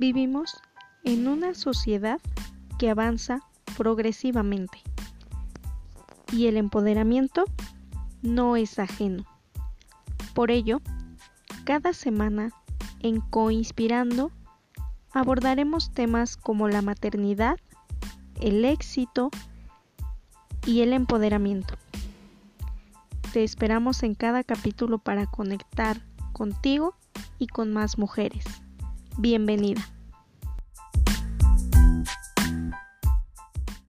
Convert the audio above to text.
Vivimos en una sociedad que avanza progresivamente y el empoderamiento no es ajeno. Por ello, cada semana en Coinspirando abordaremos temas como la maternidad, el éxito y el empoderamiento. Te esperamos en cada capítulo para conectar contigo y con más mujeres. Bienvenida.